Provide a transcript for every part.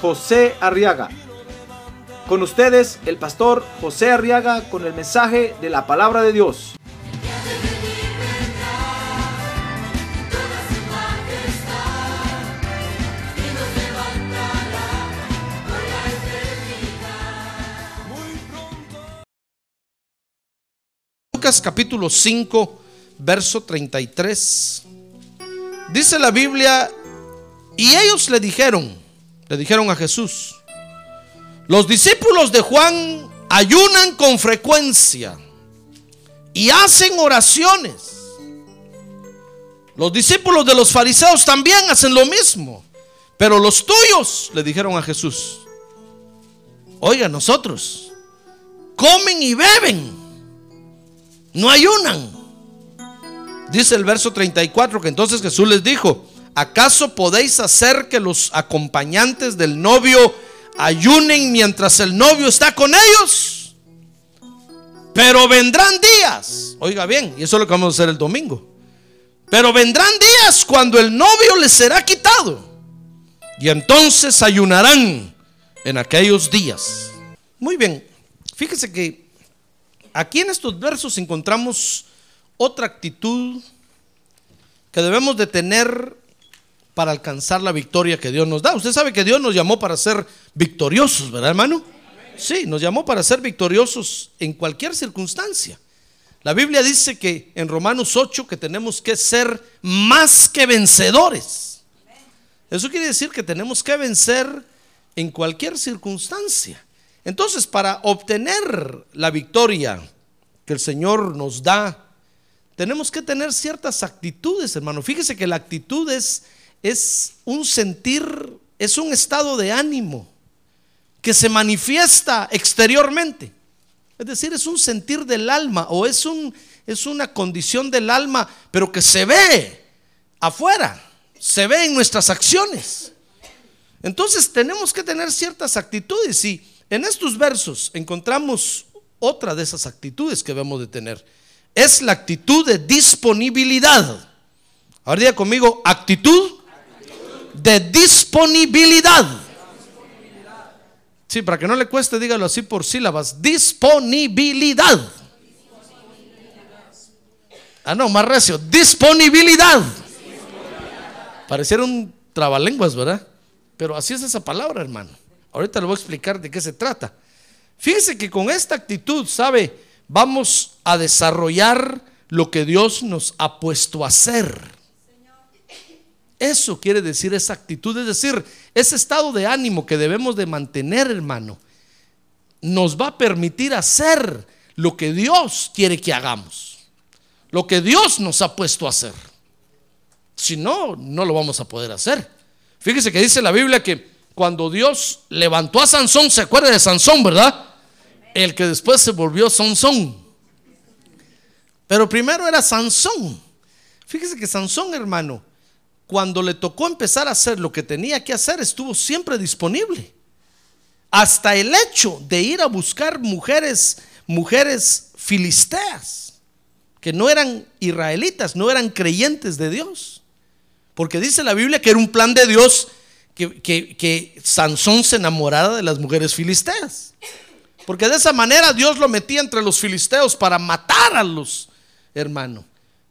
José Arriaga. Con ustedes, el pastor José Arriaga con el mensaje de la palabra de Dios. Lucas capítulo 5, verso 33. Dice la Biblia, y ellos le dijeron, le dijeron a Jesús, los discípulos de Juan ayunan con frecuencia y hacen oraciones. Los discípulos de los fariseos también hacen lo mismo. Pero los tuyos, le dijeron a Jesús, oiga, nosotros comen y beben, no ayunan. Dice el verso 34 que entonces Jesús les dijo, ¿acaso podéis hacer que los acompañantes del novio ayunen mientras el novio está con ellos? Pero vendrán días, oiga bien, y eso es lo que vamos a hacer el domingo. Pero vendrán días cuando el novio les será quitado. Y entonces ayunarán en aquellos días. Muy bien, fíjese que aquí en estos versos encontramos otra actitud que debemos de tener para alcanzar la victoria que Dios nos da. Usted sabe que Dios nos llamó para ser victoriosos, ¿verdad, hermano? Sí, nos llamó para ser victoriosos en cualquier circunstancia. La Biblia dice que en Romanos 8 que tenemos que ser más que vencedores. Eso quiere decir que tenemos que vencer en cualquier circunstancia. Entonces, para obtener la victoria que el Señor nos da, tenemos que tener ciertas actitudes, hermano. Fíjese que la actitud es, es un sentir, es un estado de ánimo que se manifiesta exteriormente. Es decir, es un sentir del alma o es, un, es una condición del alma, pero que se ve afuera, se ve en nuestras acciones. Entonces tenemos que tener ciertas actitudes y en estos versos encontramos otra de esas actitudes que debemos de tener. Es la actitud de disponibilidad. Ahora diga conmigo, actitud de disponibilidad. Sí, para que no le cueste, dígalo así por sílabas. Disponibilidad. Ah, no, más recio. Disponibilidad. Pareciera un trabalenguas, ¿verdad? Pero así es esa palabra, hermano. Ahorita le voy a explicar de qué se trata. Fíjese que con esta actitud, ¿sabe? Vamos a desarrollar lo que Dios nos ha puesto a hacer. Eso quiere decir esa actitud, es decir, ese estado de ánimo que debemos de mantener, hermano, nos va a permitir hacer lo que Dios quiere que hagamos, lo que Dios nos ha puesto a hacer. Si no, no lo vamos a poder hacer. Fíjese que dice la Biblia que cuando Dios levantó a Sansón, se acuerda de Sansón, ¿verdad? El que después se volvió Sansón. Pero primero era Sansón. Fíjese que Sansón, hermano, cuando le tocó empezar a hacer lo que tenía que hacer, estuvo siempre disponible. Hasta el hecho de ir a buscar mujeres, mujeres filisteas, que no eran israelitas, no eran creyentes de Dios. Porque dice la Biblia que era un plan de Dios que, que Sansón se enamorara de las mujeres filisteas. Porque de esa manera Dios lo metía entre los filisteos para matar a los hermanos,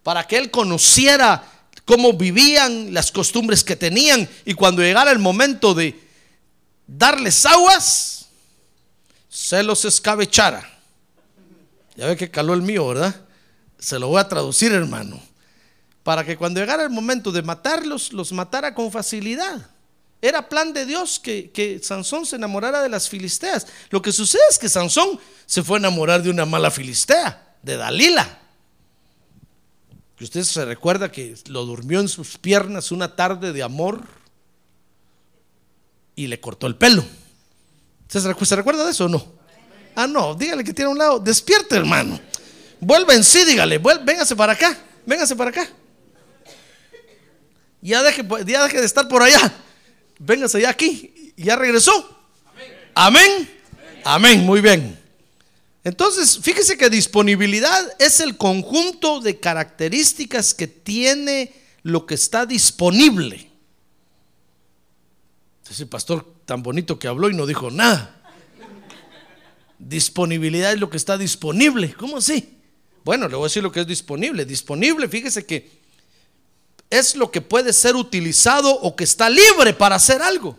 para que él conociera cómo vivían, las costumbres que tenían, y cuando llegara el momento de darles aguas, se los escabechara. Ya ve que caló el mío, ¿verdad? Se lo voy a traducir, hermano. Para que cuando llegara el momento de matarlos, los matara con facilidad. Era plan de Dios que, que, Sansón se enamorara de las filisteas. Lo que sucede es que Sansón se fue a enamorar de una mala filistea, de Dalila. Que usted se recuerda que lo durmió en sus piernas una tarde de amor y le cortó el pelo. ¿Se, recu- se recuerda de eso o no? Ah, no, dígale que tiene a un lado. Despierte, hermano. Vuelva en sí, dígale. véngase para acá. Véngase para acá. Ya deje, ya deje de estar por allá. Véngase ya aquí. Ya regresó. Amén. Amén. Muy bien. Entonces, fíjese que disponibilidad es el conjunto de características que tiene lo que está disponible. Ese pastor tan bonito que habló y no dijo nada. Disponibilidad es lo que está disponible. ¿Cómo así? Bueno, le voy a decir lo que es disponible. Disponible, fíjese que es lo que puede ser utilizado o que está libre para hacer algo.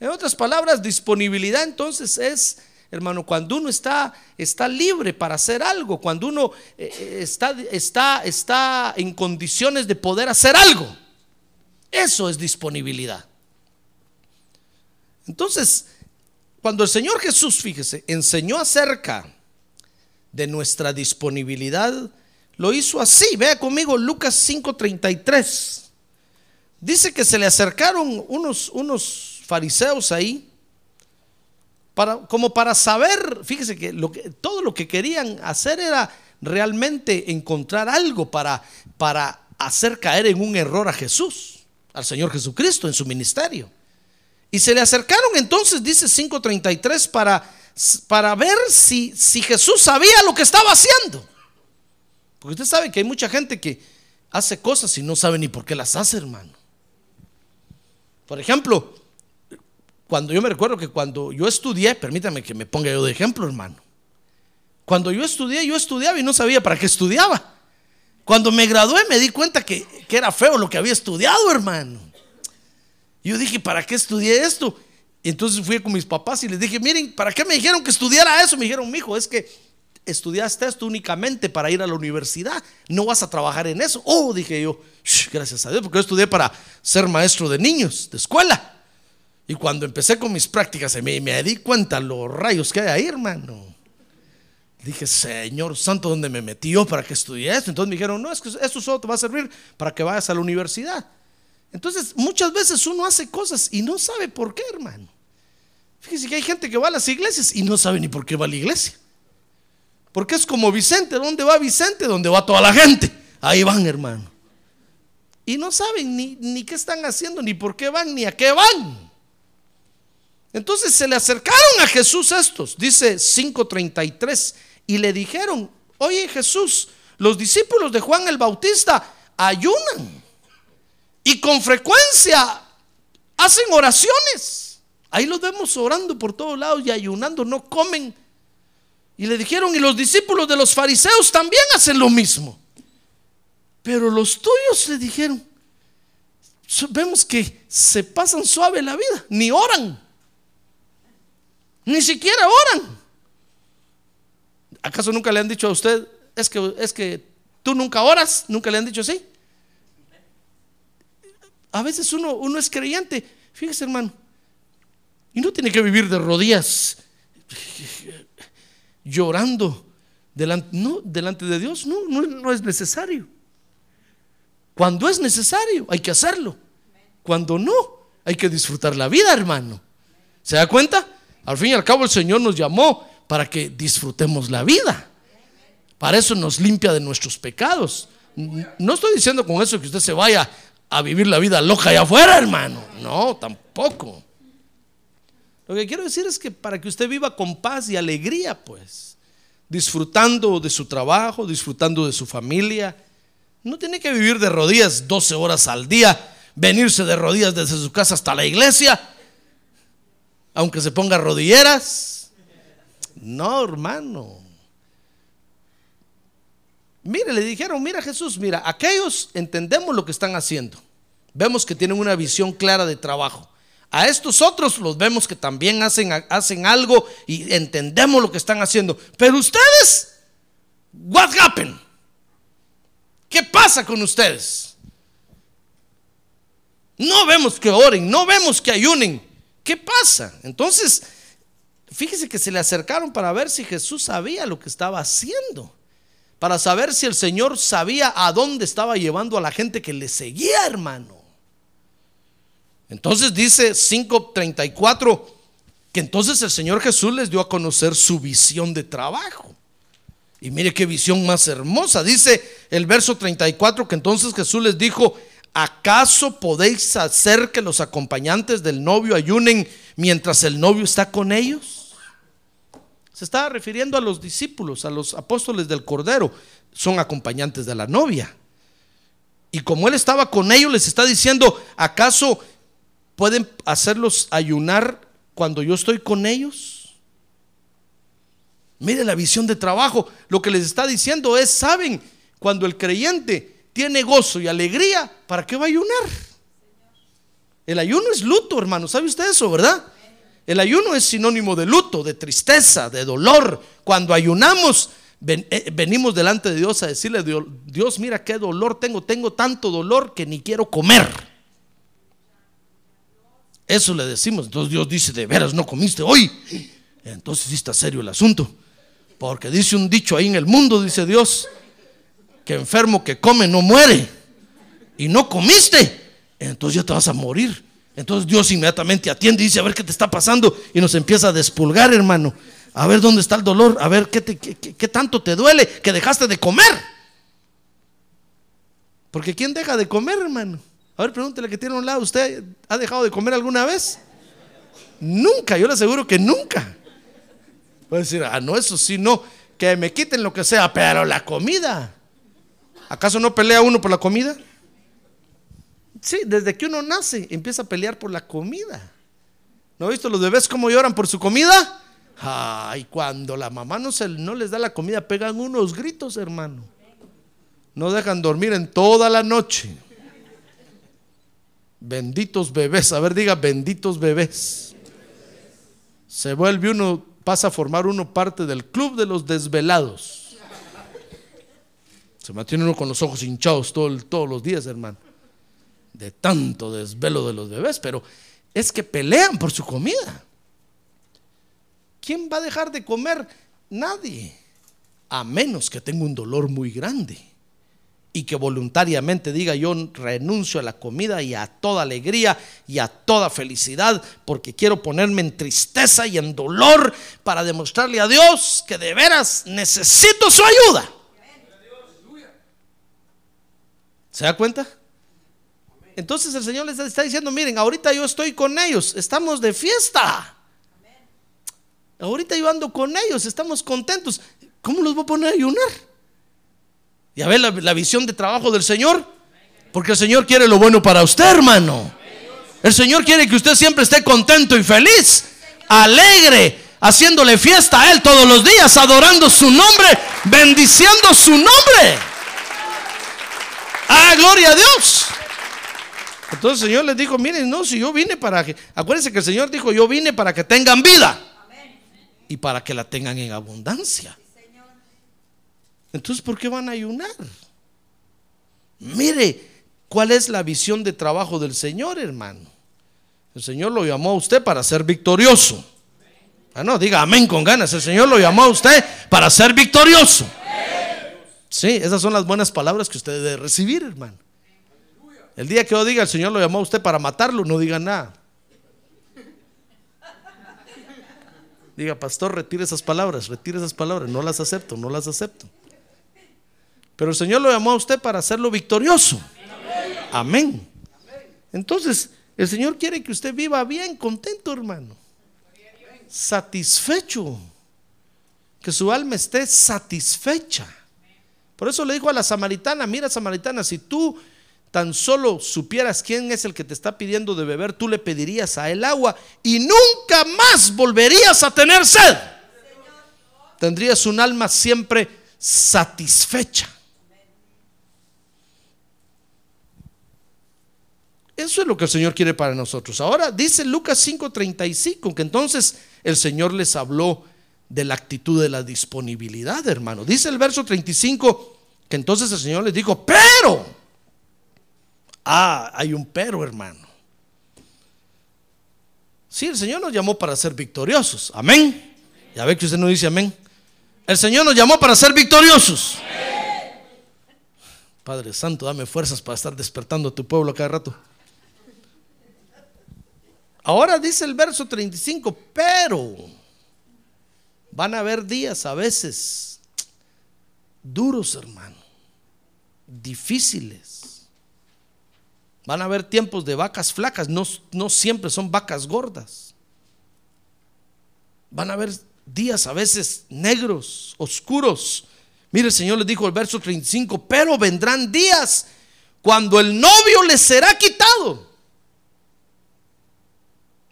En otras palabras, disponibilidad entonces es, hermano, cuando uno está, está libre para hacer algo, cuando uno eh, eh, está, está, está en condiciones de poder hacer algo. Eso es disponibilidad. Entonces, cuando el Señor Jesús, fíjese, enseñó acerca de nuestra disponibilidad, lo hizo así. Vea conmigo Lucas 5:33. Dice que se le acercaron unos, unos fariseos ahí, como para saber, fíjese que, que todo lo que querían hacer era realmente encontrar algo para, para hacer caer en un error a Jesús, al Señor Jesucristo en su ministerio. Y se le acercaron entonces, dice 5.33, para, para ver si, si Jesús sabía lo que estaba haciendo. Porque usted sabe que hay mucha gente que hace cosas y no sabe ni por qué las hace, hermano. Por ejemplo, cuando yo me recuerdo que cuando yo estudié, permítame que me ponga yo de ejemplo, hermano. Cuando yo estudié, yo estudiaba y no sabía para qué estudiaba. Cuando me gradué me di cuenta que, que era feo lo que había estudiado, hermano. Yo dije, ¿para qué estudié esto? Entonces fui con mis papás y les dije, miren, ¿para qué me dijeron que estudiara eso? Me dijeron, mijo, es que estudiaste esto únicamente para ir a la universidad, no vas a trabajar en eso. Oh, dije yo, "Shh, gracias a Dios, porque yo estudié para ser maestro de niños, de escuela. Y cuando empecé con mis prácticas, me, me di cuenta los rayos que hay ahí, hermano. Dije, Señor Santo, ¿dónde me metí yo para que estudie esto? Entonces me dijeron, no, es que esto solo te va a servir para que vayas a la universidad. Entonces, muchas veces uno hace cosas y no sabe por qué, hermano. Fíjese que hay gente que va a las iglesias y no sabe ni por qué va a la iglesia. Porque es como Vicente, ¿dónde va Vicente? ¿Dónde va toda la gente? Ahí van, hermano. Y no saben ni qué están haciendo, ni por qué van, ni a qué van. Entonces se le acercaron a Jesús estos, dice 5.33, y le dijeron, oye Jesús, los discípulos de Juan el Bautista ayunan y con frecuencia hacen oraciones. Ahí los vemos orando por todos lados y ayunando, no comen. Y le dijeron, y los discípulos de los fariseos también hacen lo mismo. Pero los tuyos le dijeron, "So- vemos que se pasan suave la vida, ni oran, ni siquiera oran. ¿Acaso nunca le han dicho a usted, es que, es que tú nunca oras? ¿Nunca le han dicho así? A veces uno, uno es creyente, fíjese hermano, y no tiene que vivir de rodillas llorando delante, no, delante de Dios, no, no, no es necesario. Cuando es necesario, hay que hacerlo. Cuando no, hay que disfrutar la vida, hermano. ¿Se da cuenta? Al fin y al cabo el Señor nos llamó para que disfrutemos la vida. Para eso nos limpia de nuestros pecados. No estoy diciendo con eso que usted se vaya a vivir la vida loca allá afuera, hermano. No, tampoco. Lo que quiero decir es que para que usted viva con paz y alegría, pues, disfrutando de su trabajo, disfrutando de su familia, no tiene que vivir de rodillas 12 horas al día, venirse de rodillas desde su casa hasta la iglesia, aunque se ponga rodilleras. No, hermano. Mire, le dijeron, mira Jesús, mira, aquellos entendemos lo que están haciendo. Vemos que tienen una visión clara de trabajo. A estos otros los vemos que también hacen, hacen algo y entendemos lo que están haciendo. Pero ustedes? ¿Qué pasa con ustedes? No vemos que oren, no vemos que ayunen. ¿Qué pasa? Entonces, fíjese que se le acercaron para ver si Jesús sabía lo que estaba haciendo. Para saber si el Señor sabía a dónde estaba llevando a la gente que le seguía, hermano. Entonces dice 5:34, que entonces el Señor Jesús les dio a conocer su visión de trabajo. Y mire qué visión más hermosa. Dice el verso 34 que entonces Jesús les dijo, ¿acaso podéis hacer que los acompañantes del novio ayunen mientras el novio está con ellos? Se estaba refiriendo a los discípulos, a los apóstoles del Cordero. Son acompañantes de la novia. Y como él estaba con ellos, les está diciendo, ¿acaso pueden hacerlos ayunar cuando yo estoy con ellos? Mire la visión de trabajo. Lo que les está diciendo es, ¿saben? Cuando el creyente tiene gozo y alegría, ¿para qué va a ayunar? El ayuno es luto, hermano. ¿Sabe usted eso, verdad? El ayuno es sinónimo de luto, de tristeza, de dolor. Cuando ayunamos, eh, venimos delante de Dios a decirle, Dios, mira qué dolor tengo, tengo tanto dolor que ni quiero comer. Eso le decimos. Entonces Dios dice, de veras no comiste hoy. Entonces sí está serio el asunto. Porque dice un dicho ahí en el mundo, dice Dios, que enfermo que come no muere. Y no comiste. Entonces ya te vas a morir. Entonces Dios inmediatamente atiende y dice, a ver qué te está pasando. Y nos empieza a despulgar, hermano. A ver dónde está el dolor. A ver qué, qué tanto te duele que dejaste de comer. Porque ¿quién deja de comer, hermano? A ver, pregúntele que tiene un lado. ¿Usted ha dejado de comer alguna vez? Nunca, yo le aseguro que nunca. Puede decir, ah, no, eso sí, no, que me quiten lo que sea, pero la comida. ¿Acaso no pelea uno por la comida? Sí, desde que uno nace empieza a pelear por la comida. ¿No ha visto los bebés cómo lloran por su comida? Ay, cuando la mamá no, se, no les da la comida, pegan unos gritos, hermano. No dejan dormir en toda la noche. Benditos bebés, a ver, diga benditos bebés. Se vuelve uno pasa a formar uno parte del club de los desvelados. Se mantiene uno con los ojos hinchados todos los días, hermano. De tanto desvelo de los bebés, pero es que pelean por su comida. ¿Quién va a dejar de comer? Nadie. A menos que tenga un dolor muy grande y que voluntariamente diga yo renuncio a la comida y a toda alegría y a toda felicidad porque quiero ponerme en tristeza y en dolor para demostrarle a Dios que de veras necesito su ayuda. ¿Se da cuenta? Entonces el Señor les está diciendo, miren, ahorita yo estoy con ellos, estamos de fiesta. Ahorita yo ando con ellos, estamos contentos. ¿Cómo los voy a poner a ayunar? ¿Ya ve la, la visión de trabajo del Señor? Porque el Señor quiere lo bueno para usted, hermano. El Señor quiere que usted siempre esté contento y feliz, alegre, haciéndole fiesta a Él todos los días, adorando su nombre, bendiciendo su nombre. Ah, gloria a Dios. Entonces el Señor les dijo, miren, no, si yo vine para que, acuérdense que el Señor dijo, yo vine para que tengan vida y para que la tengan en abundancia. Entonces, ¿por qué van a ayunar? Mire, ¿cuál es la visión de trabajo del Señor, hermano? El Señor lo llamó a usted para ser victorioso. Ah, no, diga amén con ganas. El Señor lo llamó a usted para ser victorioso. Sí, esas son las buenas palabras que usted debe recibir, hermano. El día que yo diga el Señor lo llamó a usted para matarlo, no diga nada. Diga, pastor, retire esas palabras, retire esas palabras, no las acepto, no las acepto. Pero el Señor lo llamó a usted para hacerlo victorioso. Amén. Entonces, el Señor quiere que usted viva bien, contento, hermano. Satisfecho. Que su alma esté satisfecha. Por eso le dijo a la samaritana, mira samaritana, si tú tan solo supieras quién es el que te está pidiendo de beber, tú le pedirías a él agua y nunca más volverías a tener sed. Tendrías un alma siempre satisfecha. Eso es lo que el Señor quiere para nosotros. Ahora dice Lucas 5:35 que entonces el Señor les habló de la actitud de la disponibilidad, hermano. Dice el verso 35 que entonces el Señor les dijo, pero, ah, hay un pero, hermano. Sí, el Señor nos llamó para ser victoriosos. Amén. Ya ve que usted no dice amén. El Señor nos llamó para ser victoriosos. Padre Santo, dame fuerzas para estar despertando a tu pueblo cada rato. Ahora dice el verso 35, pero van a haber días a veces duros, hermano, difíciles. Van a haber tiempos de vacas flacas, no, no siempre son vacas gordas. Van a haber días a veces negros, oscuros. Mire, el Señor les dijo el verso 35, pero vendrán días cuando el novio les será quitado.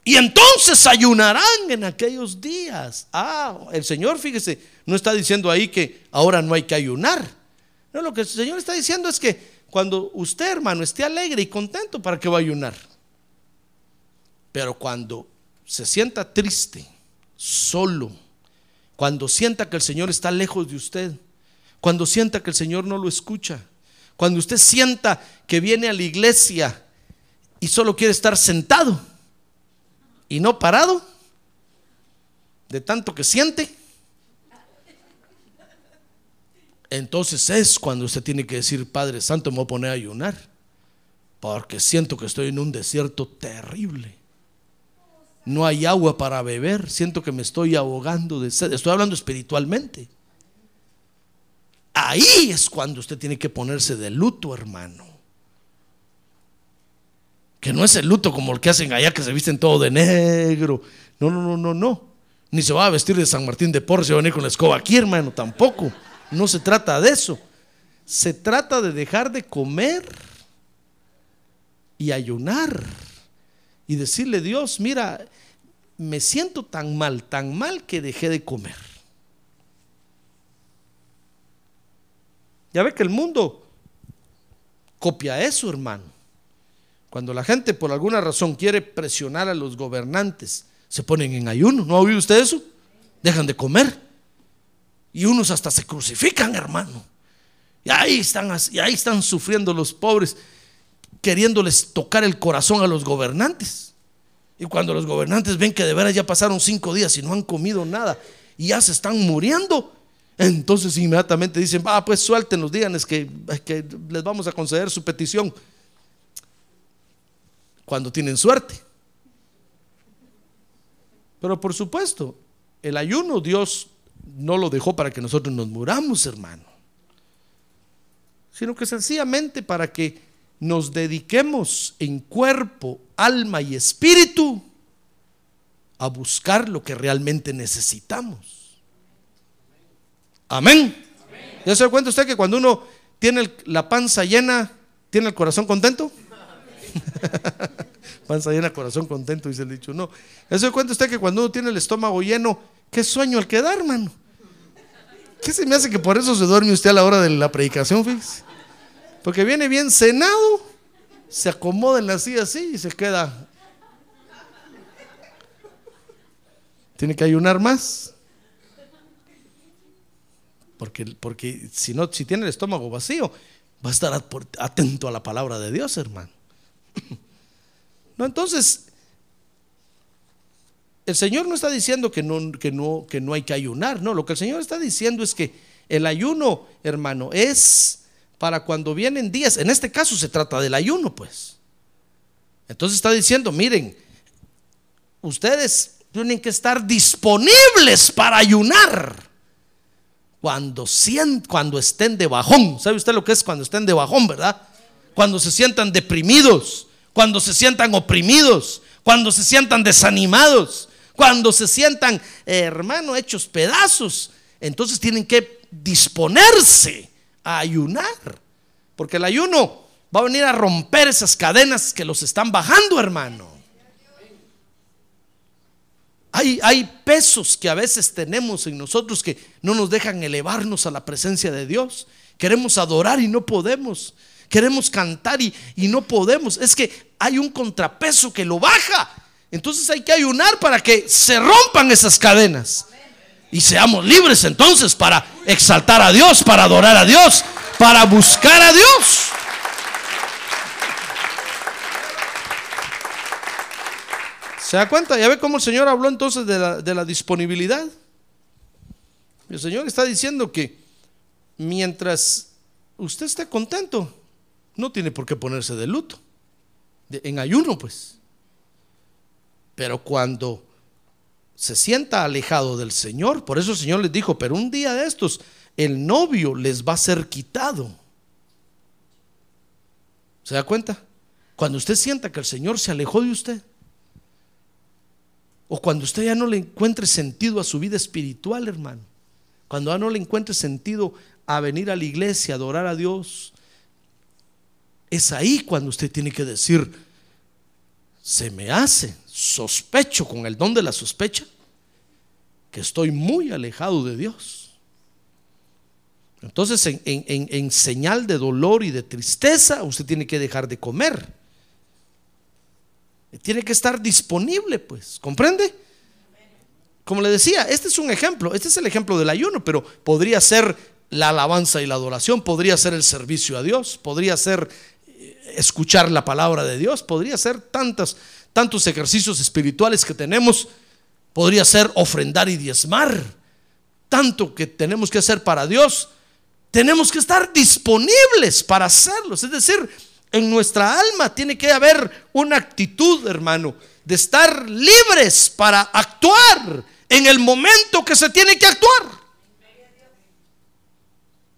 Y entonces ayunarán en aquellos días. Ah, el Señor, fíjese, no está diciendo ahí que ahora no hay que ayunar. No, lo que el Señor está diciendo es que cuando usted, hermano, esté alegre y contento, ¿para qué va a ayunar? Pero cuando se sienta triste, solo, cuando sienta que el Señor está lejos de usted, cuando sienta que el Señor no lo escucha, cuando usted sienta que viene a la iglesia y solo quiere estar sentado y no parado, de tanto que siente, entonces es cuando usted tiene que decir, Padre Santo, me voy a poner a ayunar, porque siento que estoy en un desierto terrible. No hay agua para beber, siento que me estoy ahogando de sed. Estoy hablando espiritualmente. Ahí es cuando usted tiene que ponerse de luto, hermano. Que no es el luto como el que hacen allá, que se visten todo de negro. No, no, no, no, no. Ni se va a vestir de San Martín de Porres y va a venir con la escoba aquí, hermano, tampoco. No se trata de eso. Se trata de dejar de comer y ayunar y decirle, Dios, mira, me siento tan mal, tan mal que dejé de comer. Ya ve que el mundo copia eso, hermano. Cuando la gente por alguna razón quiere presionar a los gobernantes, se ponen en ayuno. ¿No ha oído usted eso? Dejan de comer. Y unos hasta se crucifican, hermano. Y ahí están, y ahí están sufriendo los pobres, queriéndoles tocar el corazón a los gobernantes. Y cuando los gobernantes ven que de veras ya pasaron cinco días y no han comido nada y ya se están muriendo, entonces inmediatamente dicen, ah, pues suéltenos, díganles que, que les vamos a conceder su petición. Cuando tienen suerte. Pero por supuesto, el ayuno Dios no lo dejó para que nosotros nos muramos, hermano. Sino que sencillamente para que nos dediquemos en cuerpo, alma y espíritu a buscar lo que realmente necesitamos. Amén. ¿Ya se da cuenta usted que cuando uno tiene la panza llena, tiene el corazón contento? panza llena, corazón contento, dice el dicho. No. ¿Ya se da cuenta usted que cuando uno tiene el estómago lleno, qué sueño el que da, hermano? ¿Qué se me hace que por eso se duerme usted a la hora de la predicación, fíjese? Porque viene bien cenado, se acomoda en la silla así y se queda. Tiene que ayunar más. Porque, porque si no, si tiene el estómago vacío, va a estar atento a la palabra de Dios, hermano. No, entonces, el Señor no está diciendo que no, que no, que no hay que ayunar, no, lo que el Señor está diciendo es que el ayuno, hermano, es para cuando vienen días. En este caso se trata del ayuno, pues. Entonces está diciendo, miren, ustedes tienen que estar disponibles para ayunar cuando, cuando estén de bajón. ¿Sabe usted lo que es cuando estén de bajón, verdad? Cuando se sientan deprimidos, cuando se sientan oprimidos, cuando se sientan desanimados, cuando se sientan, eh, hermano, hechos pedazos. Entonces tienen que disponerse a ayunar. Porque el ayuno va a venir a romper esas cadenas que los están bajando, hermano. Hay, hay, pesos que a veces tenemos en nosotros que no nos dejan elevarnos a la presencia de Dios. Queremos adorar y no podemos. Queremos cantar y, y no podemos. Es que hay un contrapeso que lo baja. Entonces hay que ayunar para que se rompan esas cadenas y seamos libres entonces para exaltar a Dios, para adorar a Dios, para buscar a Dios. ¿Se da cuenta? ¿Ya ve cómo el Señor habló entonces de la, de la disponibilidad? El Señor está diciendo que mientras usted esté contento, no tiene por qué ponerse de luto, en ayuno pues. Pero cuando se sienta alejado del Señor, por eso el Señor les dijo, pero un día de estos, el novio les va a ser quitado. ¿Se da cuenta? Cuando usted sienta que el Señor se alejó de usted, o cuando usted ya no le encuentre sentido a su vida espiritual, hermano, cuando ya no le encuentre sentido a venir a la iglesia, a adorar a Dios, es ahí cuando usted tiene que decir, se me hace, sospecho con el don de la sospecha, que estoy muy alejado de Dios. Entonces, en, señal de dolor y de tristeza, usted tiene que dejar de comer. Tiene que estar disponible, pues, ¿comprende? Como le decía, este es un ejemplo, este es el ejemplo del ayuno, pero podría ser la alabanza y la adoración, podría ser el servicio a Dios, podría ser escuchar la palabra de Dios, podría ser tantos, tantos ejercicios espirituales que tenemos, podría ser ofrendar y diezmar, tanto que tenemos que hacer para Dios, tenemos que estar disponibles para hacerlos, es decir, en nuestra alma tiene que haber una actitud, hermano, de estar libres para actuar en el momento que se tiene que actuar.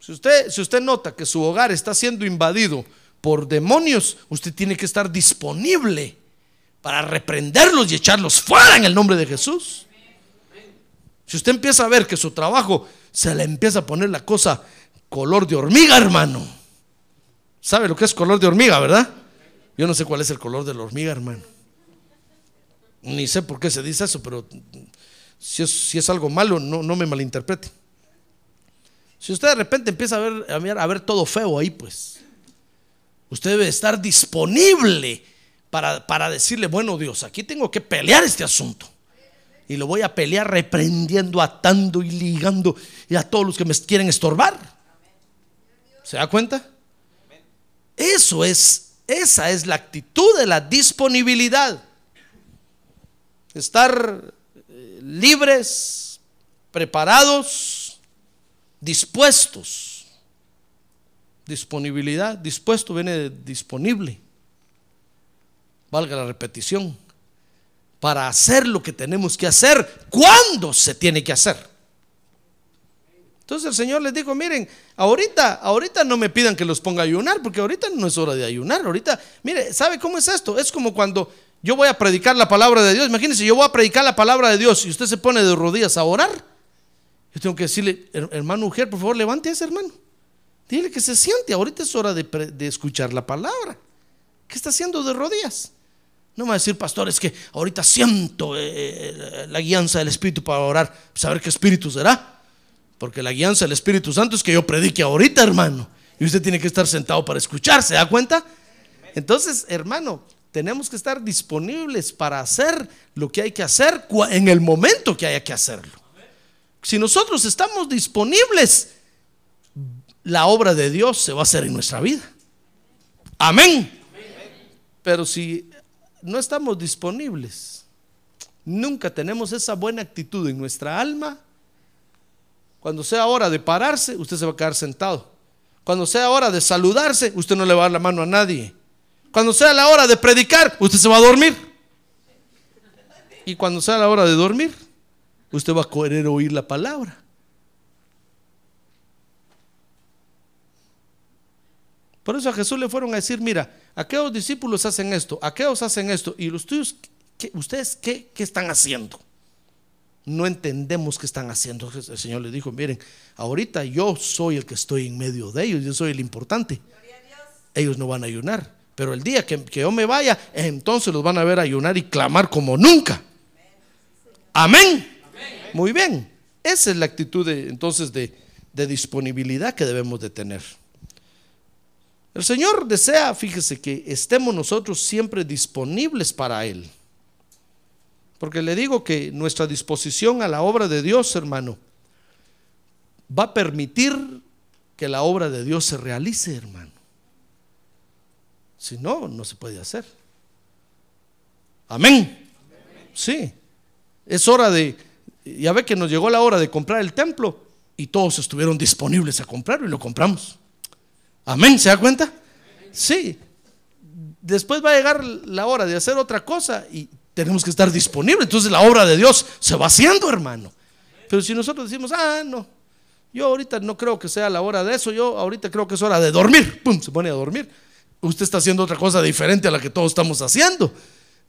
Si usted, si usted nota que su hogar está siendo invadido por demonios, usted tiene que estar disponible para reprenderlos y echarlos fuera en el nombre de Jesús. Si usted empieza a ver que su trabajo se le empieza a poner la cosa color de hormiga, hermano. ¿Sabe lo que es color de hormiga, verdad? Yo no sé cuál es el color de la hormiga, hermano. Ni sé por qué se dice eso, pero si es, algo malo, no, no me malinterprete. Si usted de repente empieza a ver, a ver, a ver todo feo ahí, pues Usted debe estar disponible para, para decirle, bueno Dios, aquí tengo que pelear este asunto. Y lo voy a pelear reprendiendo, atando y ligando y a todos los que me quieren estorbar. ¿Se da cuenta? Eso es, esa es la actitud de la disponibilidad. Estar eh, libres, preparados, dispuestos Disponibilidad, dispuesto viene de disponible. Valga la repetición. Para hacer lo que tenemos que hacer cuando se tiene que hacer. Entonces el Señor les dijo, miren, ahorita, ahorita no me pidan que los ponga a ayunar, porque ahorita no es hora de ayunar. Ahorita, mire, ¿sabe cómo es esto? Es como cuando yo voy a predicar la palabra de Dios. Imagínense, yo voy a predicar la palabra de Dios y usted se pone de rodillas a orar. Yo tengo que decirle, hermano mujer, por favor, levante a ese hermano. Dile que se siente, ahorita es hora de, escuchar la palabra. ¿Qué está haciendo de rodillas? No me va a decir, pastor, es que ahorita siento eh, eh, la guianza del Espíritu para orar. Saber qué Espíritu será. Porque la guianza del Espíritu Santo es que yo predique ahorita, hermano. Y usted tiene que estar sentado para escuchar, ¿se da cuenta? Entonces, hermano, tenemos que estar disponibles para hacer lo que hay que hacer en el momento que haya que hacerlo. Si nosotros estamos disponibles, la obra de Dios se va a hacer en nuestra vida. Amén. Pero si no estamos disponibles, nunca tenemos esa buena actitud en nuestra alma, cuando sea hora de pararse, usted se va a quedar sentado. Cuando sea hora de saludarse, usted no le va a dar la mano a nadie. Cuando sea la hora de predicar, usted se va a dormir. Y cuando sea la hora de dormir, usted va a querer oír la palabra. Por eso a Jesús le fueron a decir, mira, aquellos discípulos hacen esto, aquellos hacen esto, y los tuyos, ¿ustedes qué, qué están haciendo? No entendemos qué están haciendo. El Señor le dijo, miren, ahorita yo soy el que estoy en medio de ellos, yo soy el importante. Ellos no van a ayunar, pero el día que, yo me vaya, entonces los van a ver ayunar y clamar como nunca. Amén. Muy bien. Esa es la actitud de, entonces de, de disponibilidad que debemos de tener. El Señor desea, fíjese, que estemos nosotros siempre disponibles para Él. Porque le digo que nuestra disposición a la obra de Dios, hermano, va a permitir que la obra de Dios se realice, hermano. Si no, no se puede hacer. Amén. Sí. Es hora de, ya ve que nos llegó la hora de comprar el templo y todos estuvieron disponibles a comprarlo y lo compramos. Amén, ¿se da cuenta? Sí. Después va a llegar la hora de hacer otra cosa y tenemos que estar disponibles. Entonces la obra de Dios se va haciendo, hermano. Pero si nosotros decimos, ah, no, yo ahorita no creo que sea la hora de eso, yo ahorita creo que es hora de dormir, pum, se pone a dormir. Usted está haciendo otra cosa diferente a la que todos estamos haciendo.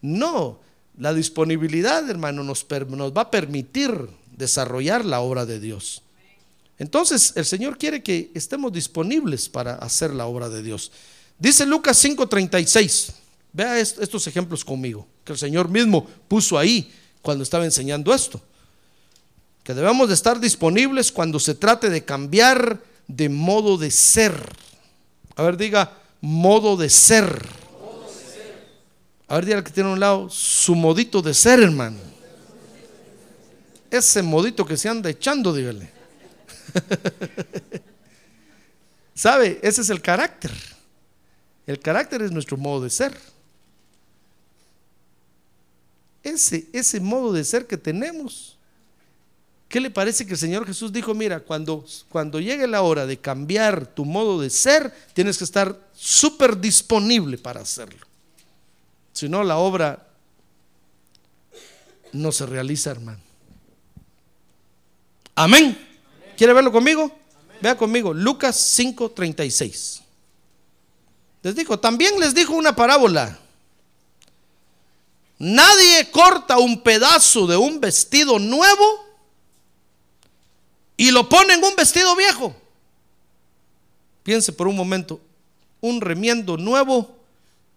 No, la disponibilidad, hermano, nos, nos va a permitir desarrollar la obra de Dios. Entonces, el Señor quiere que estemos disponibles para hacer la obra de Dios. Dice Lucas 5:36. Vea estos ejemplos conmigo, que el Señor mismo puso ahí cuando estaba enseñando esto. Que debemos de estar disponibles cuando se trate de cambiar de modo de ser. A ver, diga, modo de ser. A ver, diga que tiene a un lado, su modito de ser, hermano. Ese modito que se anda echando, dígale. ¿Sabe? Ese es el carácter. El carácter es nuestro modo de ser. Ese, ese modo de ser que tenemos. ¿Qué le parece que el Señor Jesús dijo, mira, cuando, cuando llegue la hora de cambiar tu modo de ser, tienes que estar súper disponible para hacerlo? Si no, la obra no se realiza, hermano. Amén. ¿Quiere verlo conmigo? Vea conmigo, Lucas 5:36. Les dijo, también les dijo una parábola. Nadie corta un pedazo de un vestido nuevo y lo pone en un vestido viejo. Piense por un momento, un remiendo nuevo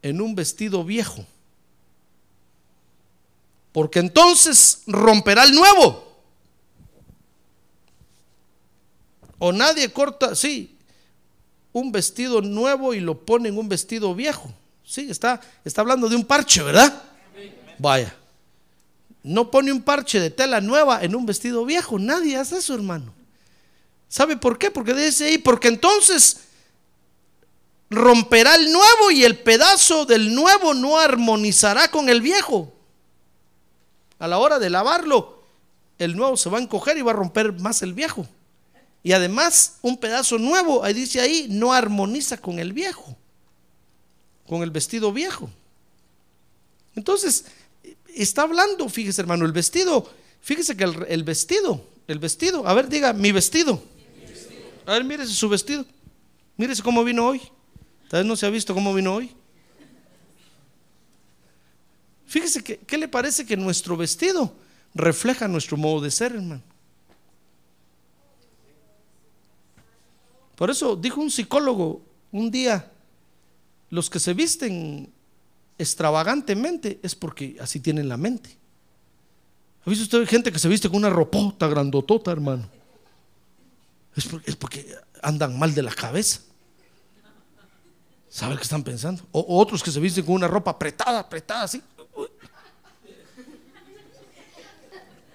en un vestido viejo. Porque entonces romperá el nuevo. O nadie corta, sí, un vestido nuevo y lo pone en un vestido viejo. Sí, está, está hablando de un parche, ¿verdad? Vaya. No pone un parche de tela nueva en un vestido viejo. Nadie hace eso, hermano. ¿Sabe por qué? Porque dice ahí, porque entonces romperá el nuevo y el pedazo del nuevo no armonizará con el viejo. A la hora de lavarlo, el nuevo se va a encoger y va a romper más el viejo. Y además, un pedazo nuevo, ahí dice ahí, no armoniza con el viejo, con el vestido viejo. Entonces, está hablando, fíjese hermano, el vestido, fíjese que el, vestido, el vestido, a ver, diga, mi vestido. A ver, mírese su vestido. Mírese cómo vino hoy. Tal vez no se ha visto cómo vino hoy. Fíjese que, ¿qué le parece que nuestro vestido refleja nuestro modo de ser, hermano? Por eso dijo un psicólogo un día, los que se visten extravagantemente es porque así tienen la mente. ¿Ha visto usted gente que se viste con una ropota grandotota, hermano? Es porque, andan mal de la cabeza. ¿Sabe qué están pensando? O, otros que se visten con una ropa apretada, apretada, así.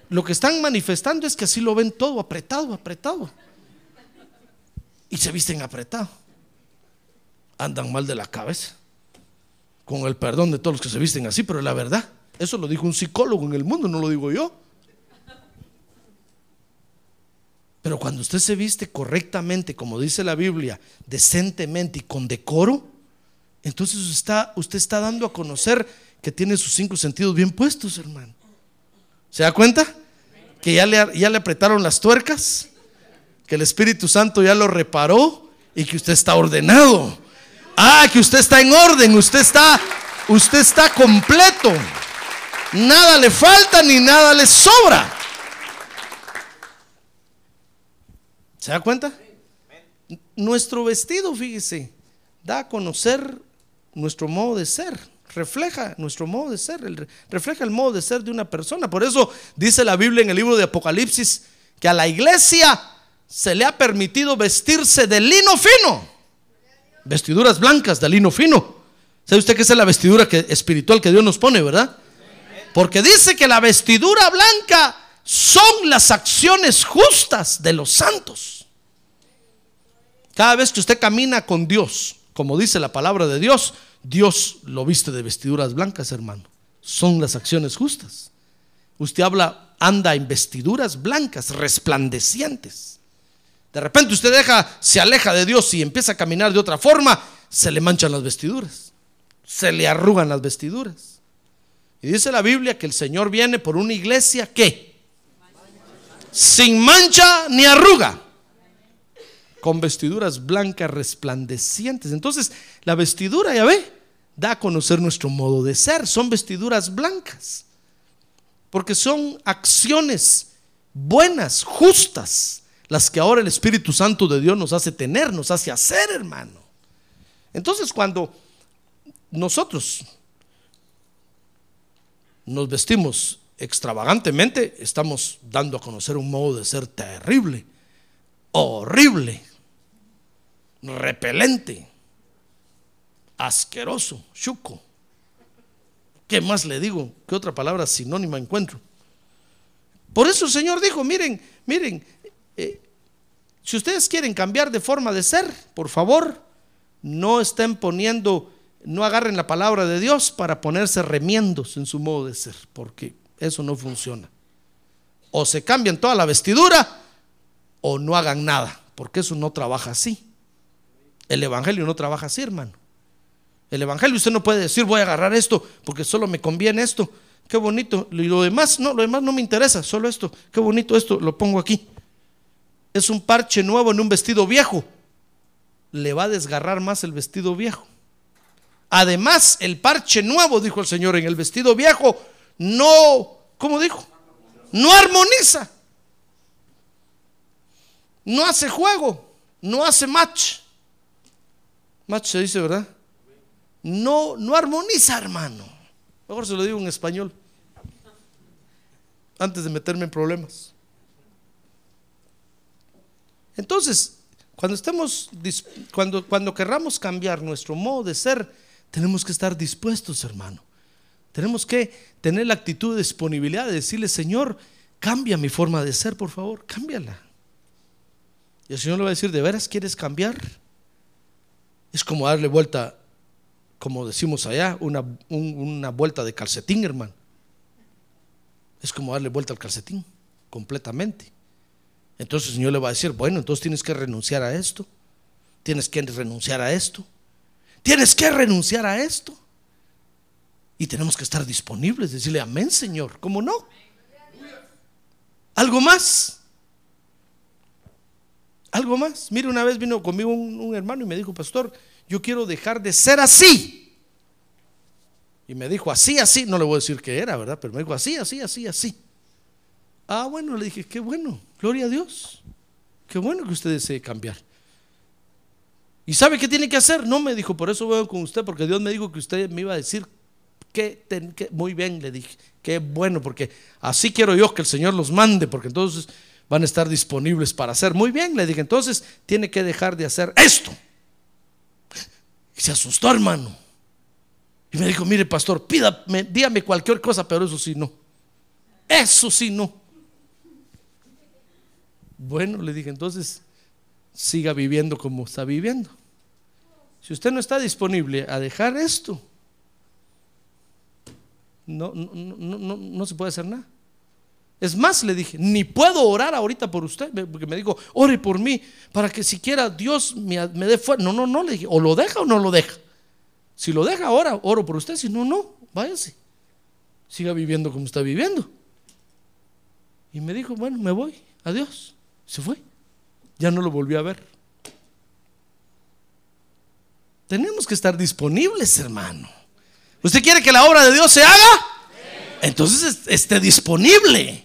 Lo que están manifestando es que así lo ven todo apretado, apretado. Y se visten apretado. Andan mal de la cabeza con el perdón de todos los que se visten así, pero la verdad, eso lo dijo un psicólogo en el mundo, no lo digo yo. Pero cuando usted se viste correctamente, como dice la Biblia, decentemente y con decoro, entonces usted está, usted está dando a conocer que tiene sus cinco sentidos bien puestos, hermano. ¿Se da cuenta? Que ya le, ya le apretaron las tuercas, que el Espíritu Santo ya lo reparó y que usted está ordenado. Ah, que usted está en orden, usted está, usted está completo. Nada le falta ni nada le sobra. ¿Se da cuenta? Nuestro vestido, fíjese, da a conocer nuestro modo de ser, refleja nuestro modo de ser, refleja el modo de ser de una persona. Por eso dice la Biblia en el libro de Apocalipsis que a la iglesia se le ha permitido vestirse de lino fino vestiduras blancas de lino fino. ¿Sabe usted que esa es la vestidura espiritual que Dios nos pone, verdad? Porque dice que la vestidura blanca son las acciones justas de los santos. Cada vez que usted camina con Dios, como dice la palabra de Dios, Dios lo viste de vestiduras blancas, hermano. Son las acciones justas. Usted habla, anda en vestiduras blancas, resplandecientes. De repente usted deja, se aleja de Dios y empieza a caminar de otra forma, se le manchan las vestiduras, se le arrugan las vestiduras. Y dice la Biblia que el Señor viene por una iglesia que sin mancha ni arruga, con vestiduras blancas resplandecientes. Entonces, la vestidura, ya ve, da a conocer nuestro modo de ser. Son vestiduras blancas, porque son acciones buenas, justas, las que ahora el Espíritu Santo de Dios nos hace tener, nos hace hacer, hermano. Entonces, cuando nosotros nos vestimos extravagantemente, estamos dando a conocer un modo de ser terrible, horrible, repelente, asqueroso, chuco. ¿Qué más le digo? ¿Qué otra palabra sinónima encuentro? Por eso el Señor dijo, miren, miren, eh, si ustedes quieren cambiar de forma de ser, por favor, no estén poniendo no agarren la palabra de Dios para ponerse remiendos en su modo de ser, porque eso no funciona. O se cambian toda la vestidura o no hagan nada, porque eso no trabaja así. El Evangelio no trabaja así, hermano. El Evangelio usted no puede decir voy a agarrar esto porque solo me conviene esto. Qué bonito. Y lo demás, no, lo demás no me interesa, solo esto. Qué bonito esto, lo pongo aquí. Es un parche nuevo en un vestido viejo. Le va a desgarrar más el vestido viejo. Además, el parche nuevo, dijo el Señor, en el vestido viejo, no, ¿cómo dijo? No armoniza. No hace juego, no hace match. Match se dice, ¿verdad? No, no armoniza, hermano. Mejor se lo digo en español. Antes de meterme en problemas. Entonces, cuando estemos, cuando, cuando querramos cambiar nuestro modo de ser, tenemos que estar dispuestos, hermano. Tenemos que tener la actitud de disponibilidad de decirle, Señor, cambia mi forma de ser, por favor, cámbiala. Y el Señor le va a decir, ¿de veras quieres cambiar? Es como darle vuelta, como decimos allá, una, una vuelta de calcetín, hermano. Es como darle vuelta al calcetín, completamente. Entonces el Señor le va a decir, bueno, entonces tienes que renunciar a esto, tienes que renunciar a esto, Tienes que renunciar a esto. Y tenemos que estar disponibles, decirle amén, Señor. ¿Cómo no? ¿Algo más? ¿Algo más? Mire, una vez vino conmigo un, hermano y me dijo, pastor, yo quiero dejar de ser así. Y me dijo, así, así, no le voy a decir qué era, ¿verdad? Pero me dijo, así, así, así, así. Ah, bueno, le dije, qué bueno, gloria a Dios. Qué bueno que usted desee cambiar. ¿Y sabe qué tiene que hacer? No me dijo, por eso voy con usted, porque Dios me dijo que usted me iba a decir que, muy bien, le dije, qué bueno, porque así quiero yo que el Señor los mande, porque entonces van a estar disponibles para hacer. Muy bien, le dije, entonces tiene que dejar de hacer esto. Y se asustó, hermano. Y me dijo, mire, pastor, pídame, dígame cualquier cosa, pero eso sí no. Eso sí no. Bueno, le dije, entonces siga viviendo como está viviendo. Si usted no está disponible a dejar esto, no, no, se puede hacer nada. Es más, le dije, ni puedo orar ahorita por usted, porque me dijo, ore por mí, para que siquiera Dios me, me dé fuerza. No, no, no, le dije, o lo deja o no lo deja. Si lo deja ahora, oro por usted, si no, no, váyase. Siga viviendo como está viviendo. Y me dijo, bueno, me voy, adiós. Se fue. Ya no lo volví a ver. Tenemos que estar disponibles, hermano. ¿Usted quiere que la obra de Dios se haga? Entonces esté disponible.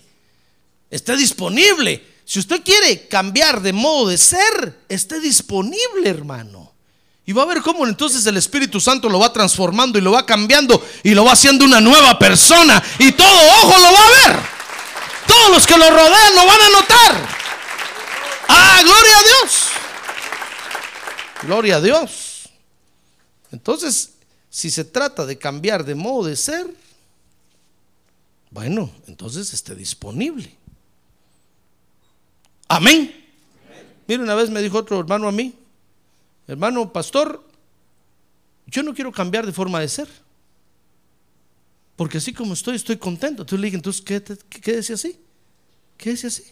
Esté disponible. Si usted quiere cambiar de modo de ser, esté disponible, hermano. Y va a ver cómo entonces el Espíritu Santo lo va transformando y lo va cambiando y lo va haciendo una nueva persona. Y todo ojo lo va a ver. Todos los que lo rodean lo van a notar. Ah, gloria a Dios. Gloria a Dios. Entonces, si se trata de cambiar de modo de ser, bueno, entonces esté disponible. Amén. Mire, una vez me dijo otro hermano a mí, hermano pastor, yo no quiero cambiar de forma de ser. Porque así como estoy, estoy contento. Entonces le dije, entonces, ¿qué, qué, qué así? ¿Qué decía así?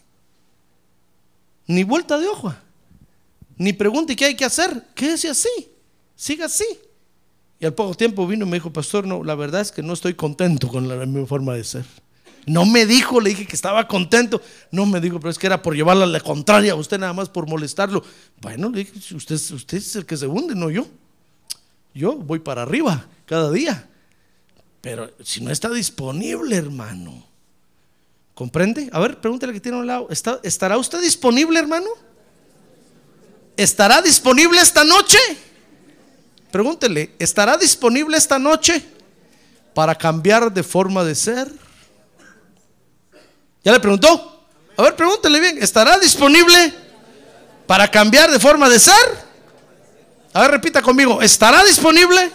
Ni vuelta de hoja. Ni pregunte qué hay que hacer. Quédese así. Siga así. Y al poco tiempo vino y me dijo, pastor, no, la verdad es que no estoy contento con la, mi forma de ser. No me dijo, le dije que estaba contento. No me dijo, pero es que era por llevarla a la contraria, usted nada más por molestarlo. Bueno, le dije, usted, usted es el que se hunde, no yo. Yo voy para arriba cada día. Pero si no está disponible, hermano. ¿Comprende? A ver, pregúntale que tiene un lado. ¿Está, ¿Estará usted disponible, hermano? ¿Estará disponible esta noche? Pregúntele, ¿estará disponible esta noche para cambiar de forma de ser? ¿Ya le preguntó? A ver, pregúntele bien, ¿estará disponible para cambiar de forma de ser? A ver, repita conmigo, ¿estará disponible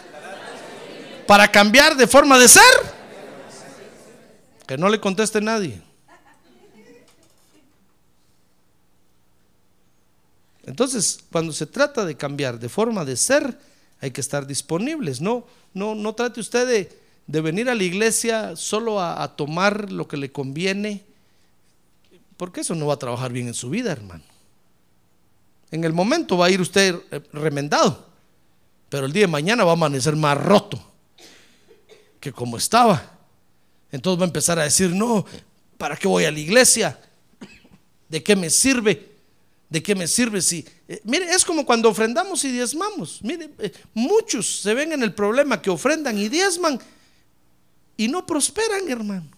para cambiar de forma de ser? Que no le conteste nadie. Entonces, cuando se trata de cambiar de forma de ser, hay que estar disponibles. No, no, no trate usted de, venir a la iglesia solo a, a, tomar lo que le conviene, porque eso no va a trabajar bien en su vida, hermano. En el momento va a ir usted eh, remendado, pero el día de mañana va a amanecer más roto que como estaba. Entonces va a empezar a decir, no, ¿para qué voy a la iglesia? ¿De qué me sirve? ¿De qué me sirve si... Eh, mire, es como cuando ofrendamos y diezmamos. Mire, eh, muchos se ven en el problema que ofrendan y diezman y no prosperan, hermano.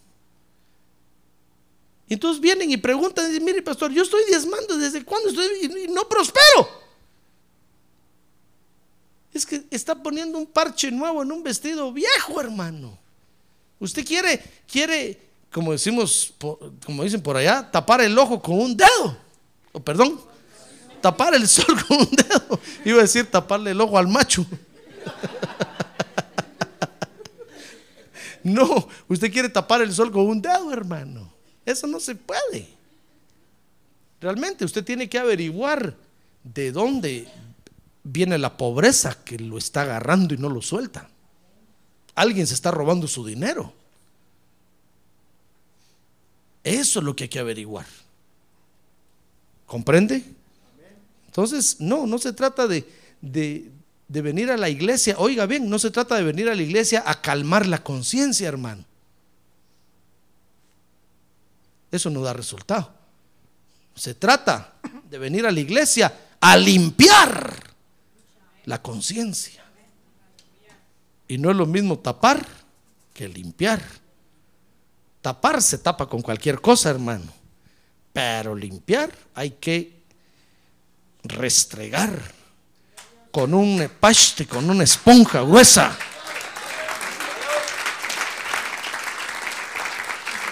Entonces vienen y preguntan, y dicen, mire, pastor, yo estoy diezmando desde cuándo estoy y no prospero. Es que está poniendo un parche nuevo en un vestido viejo, hermano. Usted quiere, quiere, como decimos, como dicen por allá, tapar el ojo con un dedo perdón, tapar el sol con un dedo. Iba a decir taparle el ojo al macho. No, usted quiere tapar el sol con un dedo, hermano. Eso no se puede. Realmente usted tiene que averiguar de dónde viene la pobreza que lo está agarrando y no lo suelta. Alguien se está robando su dinero. Eso es lo que hay que averiguar. ¿Comprende? Entonces, no, no se trata de, de, venir a la iglesia. Oiga bien, no se trata de venir a la iglesia a calmar la conciencia, hermano. Eso no da resultado. Se trata de venir a la iglesia a limpiar la conciencia. Y no es lo mismo tapar que limpiar. Tapar se tapa con cualquier cosa, hermano. Pero limpiar hay que restregar con un paste, con una esponja gruesa.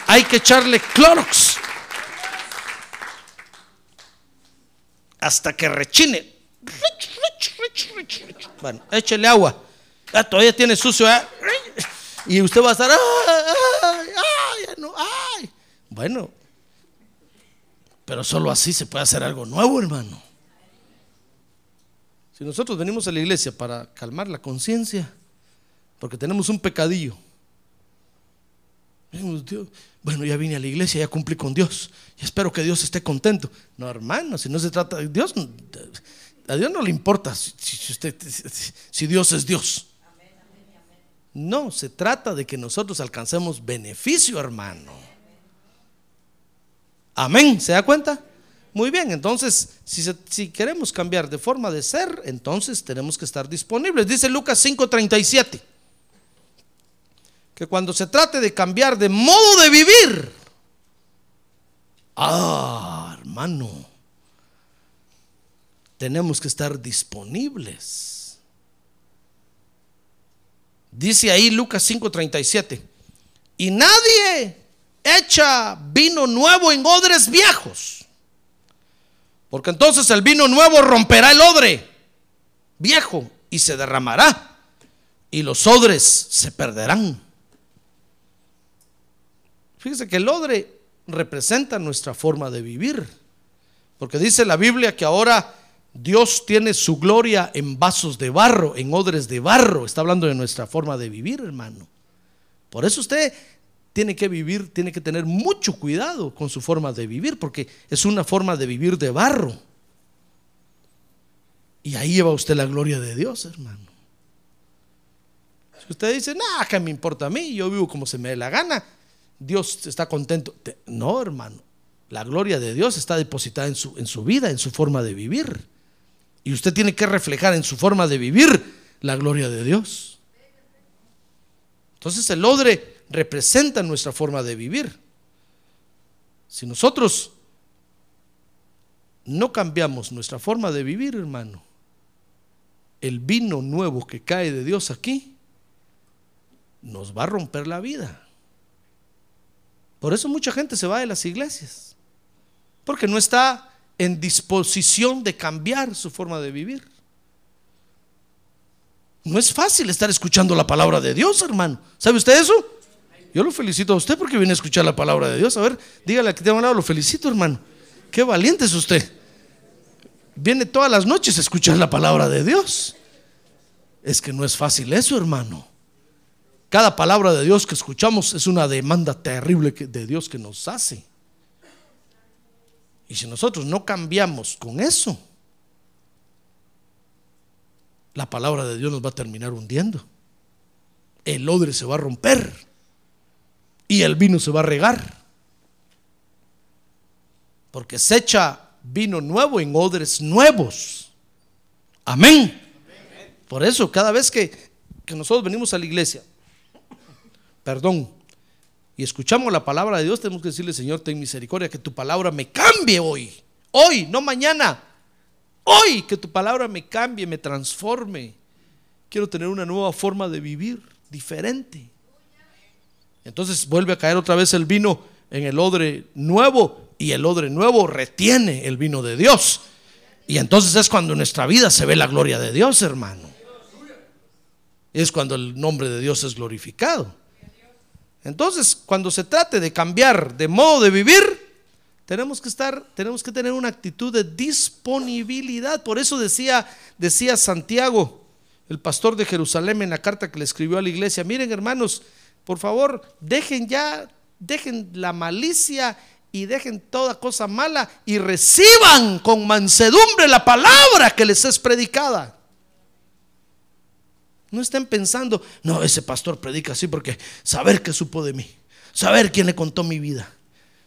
Hay que echarle Clorox hasta que rechine. Bueno, échele agua. Ah, todavía tiene sucio. ¿eh? Y usted va a estar. Ay, ay, ay. Bueno, pero solo así se puede hacer algo nuevo, hermano. Si nosotros venimos a la iglesia para calmar la conciencia, porque tenemos un pecadillo. Bueno, ya vine a la iglesia, ya cumplí con Dios. Y espero que Dios esté contento. No, hermano, si no se trata de Dios, a Dios no le importa si, usted, si Dios es Dios. No, se trata de que nosotros alcancemos beneficio, hermano. Amén, ¿se da cuenta? Muy bien, entonces, si, queremos cambiar de forma de ser, entonces tenemos que estar disponibles. Dice Lucas 5:37, que cuando se trate de cambiar de modo de vivir, ah, hermano, tenemos que estar disponibles. Dice ahí Lucas 5:37, y nadie echa vino nuevo en odres viejos. Porque entonces el vino nuevo romperá el odre viejo y se derramará y los odres se perderán. Fíjese que el odre representa nuestra forma de vivir. Porque dice la Biblia que ahora Dios tiene su gloria en vasos de barro, en odres de barro. Está hablando de nuestra forma de vivir, hermano. Por eso usted tiene que vivir, tiene que tener mucho cuidado con su forma de vivir, porque es una forma de vivir de barro. Y ahí lleva usted la gloria de Dios, hermano. Si usted dice, nada, que me importa a mí, yo vivo como se me dé la gana, Dios está contento. Te- No, hermano, la gloria de Dios está depositada en su, en su vida, en su forma de vivir. Y usted tiene que reflejar en su forma de vivir la gloria de Dios. Entonces el odre representa nuestra forma de vivir. Si nosotros no cambiamos nuestra forma de vivir, hermano, el vino nuevo que cae de Dios aquí nos va a romper la vida. Por eso mucha gente se va de las iglesias, porque no está en disposición de cambiar su forma de vivir. No es fácil estar escuchando la palabra de Dios, hermano. ¿Sabe usted eso? Yo lo felicito a usted porque viene a escuchar la palabra de Dios. A ver, dígale que tengo al lado, lo felicito, hermano. Qué valiente es usted. Viene todas las noches a escuchar la palabra de Dios. Es que no es fácil eso, hermano. Cada palabra de Dios que escuchamos es una demanda terrible de Dios que nos hace. Y si nosotros no cambiamos con eso, la palabra de Dios nos va a terminar hundiendo. El odre se va a romper y el vino se va a regar. Porque se echa vino nuevo en odres nuevos. Amén. Por eso, cada vez que, que nosotros venimos a la iglesia, perdón, y escuchamos la palabra de Dios, tenemos que decirle, Señor, ten misericordia, que tu palabra me cambie hoy. Hoy, no mañana. Hoy, que tu palabra me cambie, me transforme. Quiero tener una nueva forma de vivir, diferente. Entonces vuelve a caer otra vez el vino en el odre nuevo y el odre nuevo retiene el vino de Dios. Y entonces es cuando en nuestra vida se ve la gloria de Dios, hermano. Es cuando el nombre de Dios es glorificado. Entonces, cuando se trate de cambiar de modo de vivir, tenemos que estar, tenemos que tener una actitud de disponibilidad. Por eso decía, decía Santiago, el pastor de Jerusalén, en la carta que le escribió a la iglesia: Miren, hermanos, por favor, dejen ya, dejen la malicia y dejen toda cosa mala y reciban con mansedumbre la palabra que les es predicada. No estén pensando, no, ese pastor predica así porque saber qué supo de mí, saber quién le contó mi vida.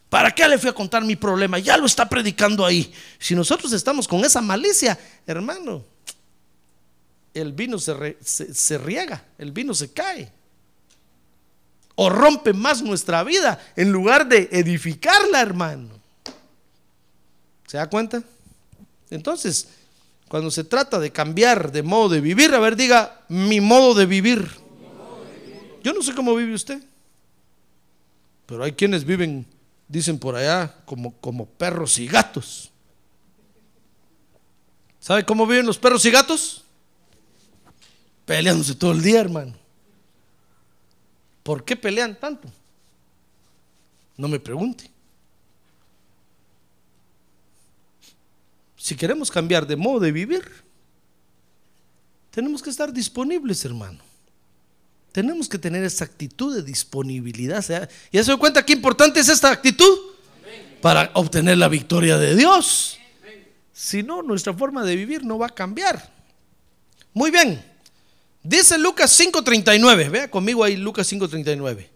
¿Para qué le fui a contar mi problema? Ya lo está predicando ahí. Si nosotros estamos con esa malicia, hermano, el vino se, se- se riega, el vino se cae. O rompe más nuestra vida en lugar de edificarla, hermano. ¿Se da cuenta? Entonces, cuando se trata de cambiar de modo de vivir, a ver, diga, mi modo de vivir. Yo no sé cómo vive usted, pero hay quienes viven, dicen por allá, como, como perros y gatos. ¿Sabe cómo viven los perros y gatos? Peleándose todo el día, hermano. ¿Por qué pelean tanto? No me pregunte. Si queremos cambiar de modo de vivir, tenemos que estar disponibles, hermano. Tenemos que tener esa actitud de disponibilidad. ¿Ya ¿Ya se dio cuenta qué importante es esta actitud? Para obtener la victoria de Dios. Si no, nuestra forma de vivir no va a cambiar. Muy bien. Dice Lucas 5:39, vea conmigo ahí Lucas 5:39,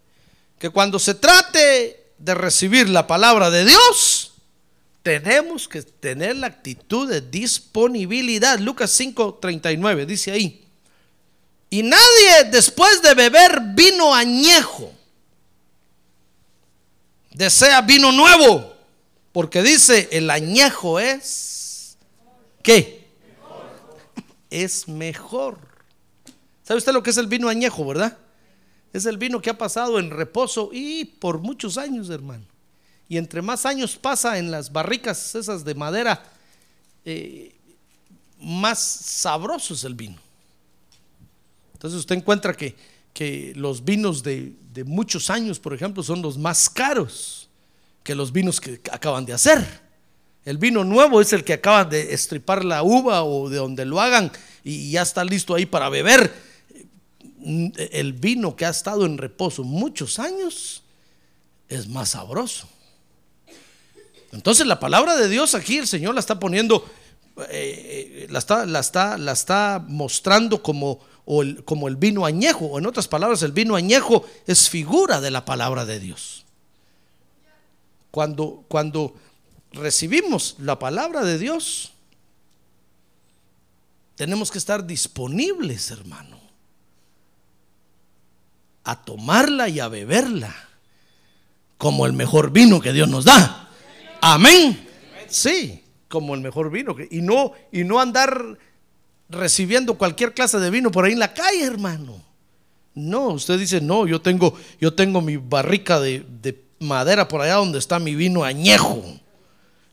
que cuando se trate de recibir la palabra de Dios, tenemos que tener la actitud de disponibilidad. Lucas 5:39 dice ahí, y nadie después de beber vino añejo desea vino nuevo, porque dice, el añejo es, ¿qué? Es mejor. ¿Sabe usted lo que es el vino añejo, verdad? Es el vino que ha pasado en reposo y por muchos años, hermano. Y entre más años pasa en las barricas esas de madera, eh, más sabroso es el vino. Entonces usted encuentra que, que los vinos de, de muchos años, por ejemplo, son los más caros que los vinos que acaban de hacer. El vino nuevo es el que acaban de estripar la uva o de donde lo hagan y ya está listo ahí para beber. El vino que ha estado en reposo muchos años es más sabroso. Entonces la palabra de Dios aquí el Señor la está poniendo eh, la, está, la, está, la está mostrando como, el, como el vino añejo, o en otras palabras, el vino añejo es figura de la palabra de Dios. Cuando, cuando recibimos la palabra de Dios, tenemos que estar disponibles, hermano, a tomarla y a beberla como el mejor vino que Dios nos da. Amén. Sí, como el mejor vino. Y no, y no andar recibiendo cualquier clase de vino por ahí en la calle, hermano. No, usted dice, no, yo tengo, yo tengo mi barrica de, de madera por allá donde está mi vino añejo.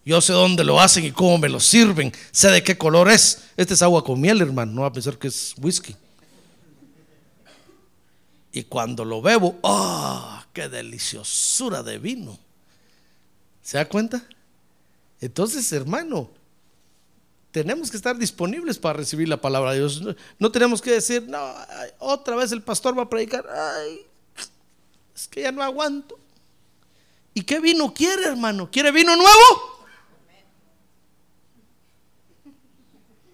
Yo sé dónde lo hacen y cómo me lo sirven. Sé de qué color es. Este es agua con miel, hermano. No va a pensar que es whisky. Y cuando lo bebo, ¡oh! ¡Qué deliciosura de vino! ¿Se da cuenta? Entonces, hermano, tenemos que estar disponibles para recibir la palabra de Dios. No, tenemos que decir, no, otra vez el pastor va a predicar. Ay, es que ya no aguanto. ¿Y qué vino quiere, hermano? ¿Quiere vino nuevo?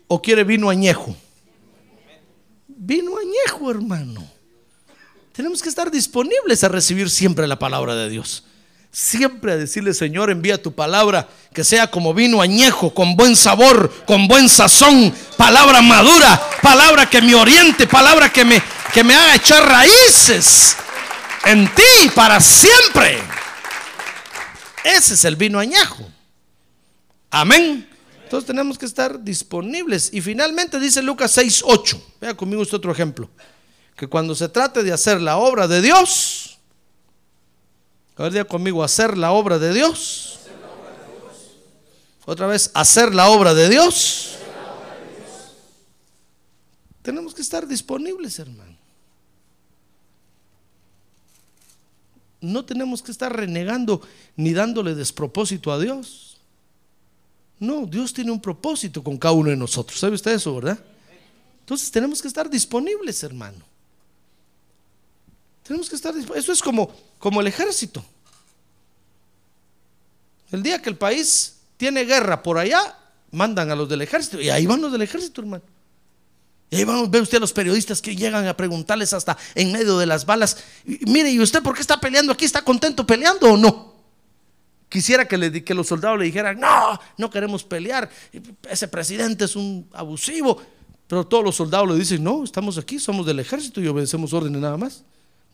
¿O quiere vino añejo? Vino añejo, hermano. Tenemos que estar disponibles a recibir siempre la palabra de Dios. Siempre a decirle, Señor, envía tu palabra, que sea como vino añejo, con buen sabor, con buen sazón, palabra madura, palabra que me oriente, palabra que me, que me haga echar raíces en ti para siempre. Ese es el vino añejo. Amén. Entonces tenemos que estar disponibles. Y finalmente dice Lucas 6:8. Vea conmigo este otro ejemplo. Que cuando se trate de hacer la obra de Dios, a ver, diga conmigo, hacer la obra de Dios. Otra vez, hacer la obra de Dios. Tenemos que estar disponibles, hermano. No tenemos que estar renegando ni dándole despropósito a Dios. No, Dios tiene un propósito con cada uno de nosotros. ¿Sabe usted eso, verdad? Entonces tenemos que estar disponibles, hermano. Tenemos que estar disponibles. Eso es como, como el ejército. El día que el país tiene guerra por allá, mandan a los del ejército. Y ahí van los del ejército, hermano. Y ahí van, ve usted a los periodistas que llegan a preguntarles hasta en medio de las balas. mire, ¿y usted por qué está peleando aquí? ¿Está contento peleando o no? Quisiera que, le, que los soldados le dijeran, no, no queremos pelear, ese presidente es un abusivo. Pero todos los soldados le dicen, no, estamos aquí, somos del ejército y obedecemos órdenes nada más.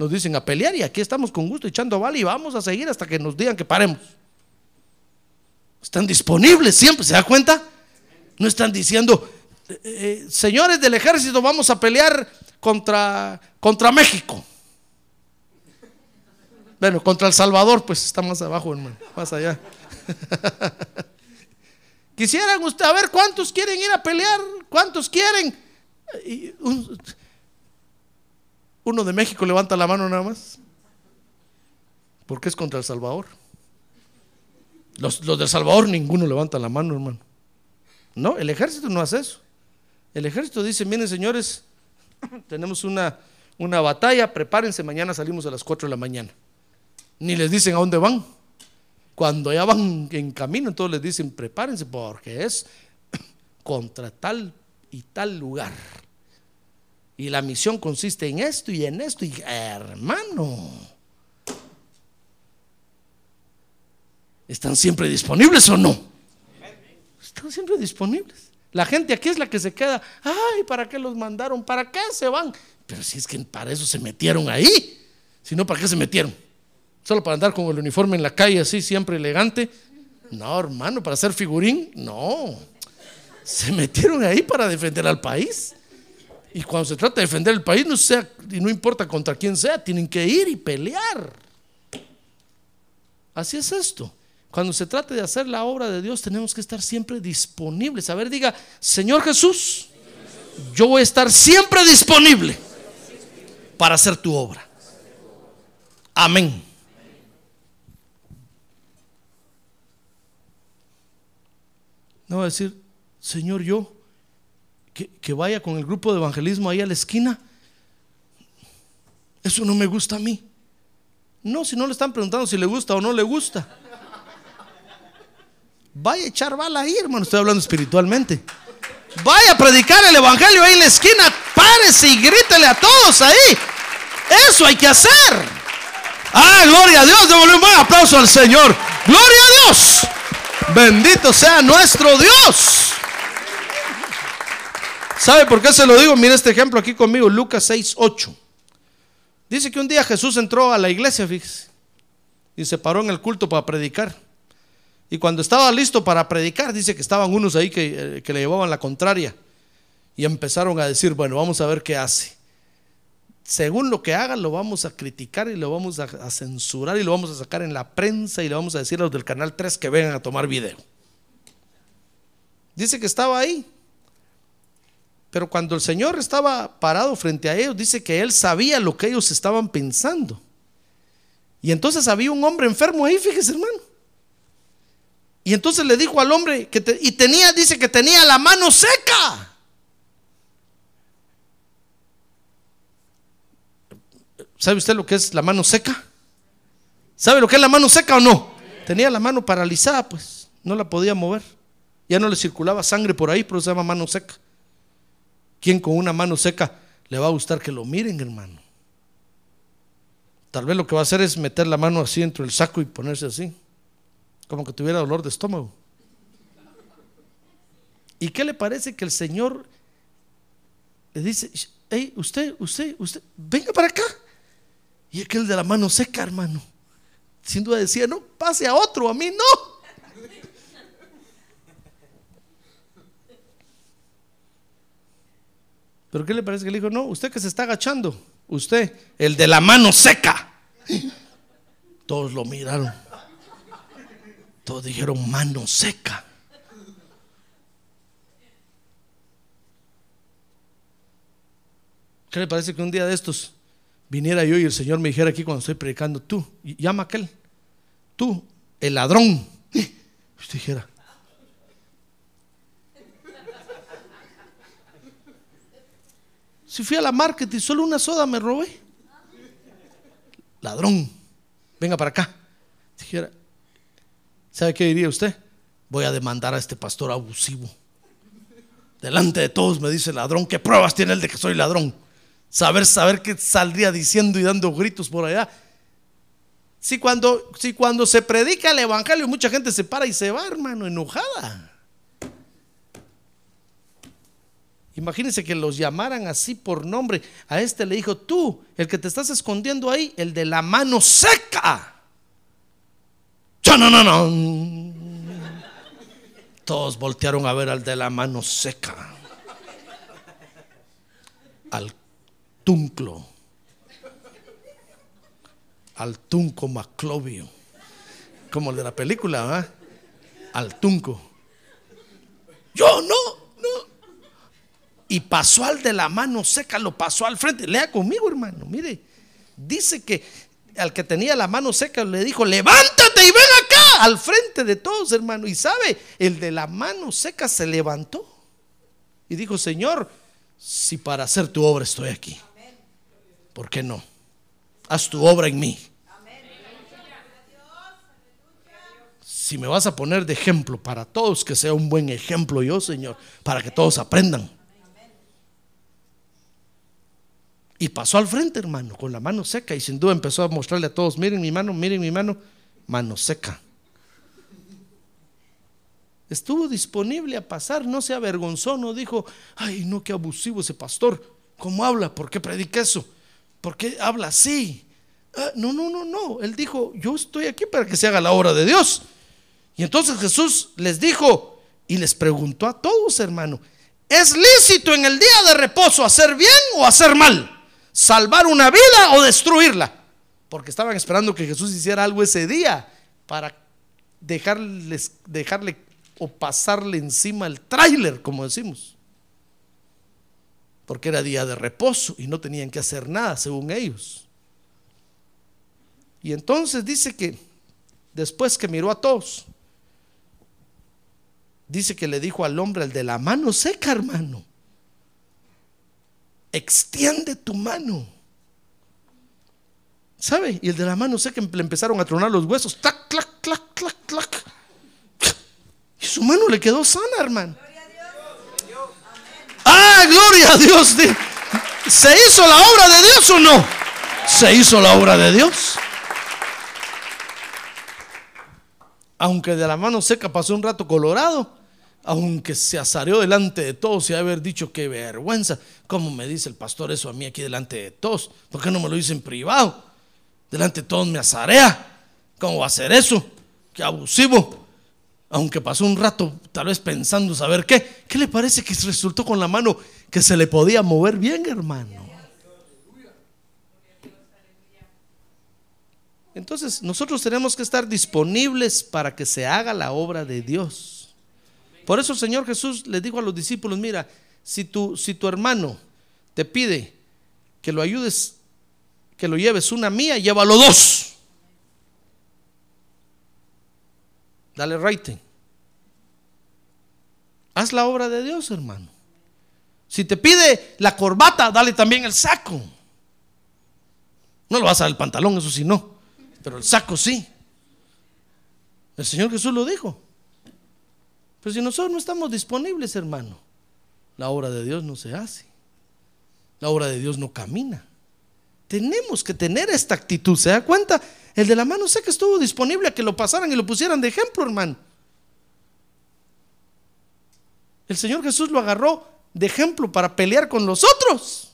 Nos dicen a pelear y aquí estamos con gusto echando bala y vamos a seguir hasta que nos digan que paremos. Están disponibles siempre, ¿se da cuenta? No están diciendo, eh, eh, señores del ejército, vamos a pelear contra, contra México. Bueno, contra El Salvador, pues está más abajo, hermano, más allá. Quisieran usted, a ver, ¿cuántos quieren ir a pelear? ¿Cuántos quieren? Uno de México levanta la mano nada más. Porque es contra El Salvador. Los, los de Salvador ninguno levanta la mano, hermano. No, el ejército no hace eso. El ejército dice, miren señores, tenemos una, una batalla, prepárense, mañana salimos a las 4 de la mañana ni les dicen a dónde van. Cuando ya van en camino, entonces les dicen, prepárense porque es contra tal y tal lugar. Y la misión consiste en esto y en esto. Y hermano, ¿están siempre disponibles o no? Están siempre disponibles. La gente aquí es la que se queda, ay, ¿para qué los mandaron? ¿Para qué se van? Pero si es que para eso se metieron ahí, si no, ¿para qué se metieron? Solo para andar con el uniforme en la calle así, siempre elegante. No, hermano, para ser figurín, no. Se metieron ahí para defender al país. Y cuando se trata de defender el país, no, sea, no importa contra quién sea, tienen que ir y pelear. Así es esto. Cuando se trata de hacer la obra de Dios, tenemos que estar siempre disponibles. A ver, diga, Señor Jesús, yo voy a estar siempre disponible para hacer tu obra. Amén. No va a decir, Señor, yo, que, vaya con el grupo de evangelismo ahí a la esquina. Eso no me gusta a mí. No, si no le están preguntando si le gusta o no le gusta. Vaya a echar bala ahí, hermano. Estoy hablando espiritualmente. Vaya a predicar el evangelio ahí en la esquina. Párese y grítele a todos ahí. Eso hay que hacer. Ah, gloria a Dios. Démosle un buen aplauso al Señor. Gloria a Dios. Bendito sea nuestro Dios. ¿Sabe por qué se lo digo? Mira este ejemplo aquí conmigo, Lucas 6, 8. Dice que un día Jesús entró a la iglesia, fíjese, y se paró en el culto para predicar. Y cuando estaba listo para predicar, dice que estaban unos ahí que, eh, que le llevaban la contraria. Y empezaron a decir, bueno, vamos a ver qué hace. Según lo que haga, lo vamos a criticar y lo vamos a, a censurar y lo vamos a sacar en la prensa y le vamos a decir a los del canal 3 que vengan a tomar video. Dice que estaba ahí. Pero cuando el Señor estaba parado frente a ellos, dice que Él sabía lo que ellos estaban pensando. Y entonces había un hombre enfermo ahí, fíjese hermano. Y entonces le dijo al hombre que y tenía, dice que tenía la mano seca. ¿Sabe usted lo que es la mano seca? ¿Sabe lo que es la mano seca o no? Tenía la mano paralizada, pues, no la podía mover. Ya no le circulaba sangre por ahí, pero se llama mano seca. ¿Quién con una mano seca le va a gustar que lo miren, hermano? Tal vez lo que va a hacer es meter la mano así dentro del saco y ponerse así, como que tuviera dolor de estómago. ¿Y qué le parece que el Señor le dice, hey, usted, usted, usted, venga para acá? Y aquel de la mano seca, hermano, sin duda decía, no, pase a otro, a mí no. Pero ¿qué le parece que le dijo? No, usted que se está agachando, usted, el de la mano seca. Todos lo miraron. Todos dijeron mano seca. ¿Qué le parece que un día de estos viniera yo y el Señor me dijera aquí cuando estoy predicando, tú, y llama a aquel, tú, el ladrón? Usted dijera, Si fui a la market y solo una soda me robé. Ladrón, venga para acá. Dijera, ¿sabe qué diría usted? Voy a demandar a este pastor abusivo. Delante de todos me dice ladrón, ¿qué pruebas tiene él de que soy ladrón? Saber, saber qué saldría diciendo y dando gritos por allá. Si cuando, si cuando se predica el evangelio mucha gente se para y se va, hermano, enojada. Imagínense que los llamaran así por nombre. A este le dijo, tú, el que te estás escondiendo ahí, el de la mano seca. ¡Chananana! Todos voltearon a ver al de la mano seca. Al tunclo. Al tunco Maclovio. Como el de la película, ¿verdad? Al tunco. Yo no, no y pasó al de la mano seca, lo pasó al frente. Lea conmigo, hermano. Mire, dice que al que tenía la mano seca le dijo, levántate y ven acá, al frente de todos, hermano. Y sabe, el de la mano seca se levantó y dijo, Señor, si para hacer tu obra estoy aquí, ¿por qué no? Haz tu obra en mí. Si me vas a poner de ejemplo para todos, que sea un buen ejemplo yo, Señor, para que todos aprendan. Y pasó al frente, hermano, con la mano seca. Y sin duda empezó a mostrarle a todos, miren mi mano, miren mi mano, mano seca. Estuvo disponible a pasar, no se avergonzó, no dijo, ay, no, qué abusivo ese pastor. ¿Cómo habla? ¿Por qué predica eso? ¿Por qué habla así? Ah, no, no, no, no. Él dijo, yo estoy aquí para que se haga la obra de Dios. Y entonces Jesús les dijo y les preguntó a todos, hermano, ¿es lícito en el día de reposo hacer bien o hacer mal? Salvar una vida o destruirla. Porque estaban esperando que Jesús hiciera algo ese día para dejarles, dejarle o pasarle encima el tráiler, como decimos. Porque era día de reposo y no tenían que hacer nada, según ellos. Y entonces dice que después que miró a todos, dice que le dijo al hombre, el de la mano seca, hermano extiende tu mano. ¿Sabe? Y el de la mano sé que le empezaron a tronar los huesos. Clac, clac, clac, clac, clac. mano le quedó sana, hermano. Ah, gloria a Dios. ¿Se hizo la obra de Dios o no? Se hizo la obra de Dios. Aunque de la mano seca pasó un rato colorado, aunque se azareó delante de todos y haber dicho qué vergüenza, ¿cómo me dice el pastor eso a mí aquí delante de todos? ¿Por qué no me lo dice en privado? Delante de todos me azarea. ¿Cómo va a ser eso? Qué abusivo. Aunque pasó un rato tal vez pensando saber qué. ¿Qué le parece que resultó con la mano que se le podía mover bien, hermano? Entonces nosotros tenemos que estar disponibles para que se haga la obra de Dios. Por eso el Señor Jesús le dijo a los discípulos, mira, si tu, si tu hermano te pide que lo ayudes, que lo lleves una mía, llévalo dos. Dale rating. Haz la obra de Dios, hermano. Si te pide la corbata, dale también el saco. No lo vas a dar el pantalón, eso sí no. Pero el saco sí. El Señor Jesús lo dijo. Pero si nosotros no estamos disponibles, hermano, la obra de Dios no se hace. La obra de Dios no camina. Tenemos que tener esta actitud. ¿Se da cuenta? El de la mano sé que estuvo disponible a que lo pasaran y lo pusieran de ejemplo, hermano. El Señor Jesús lo agarró de ejemplo para pelear con los otros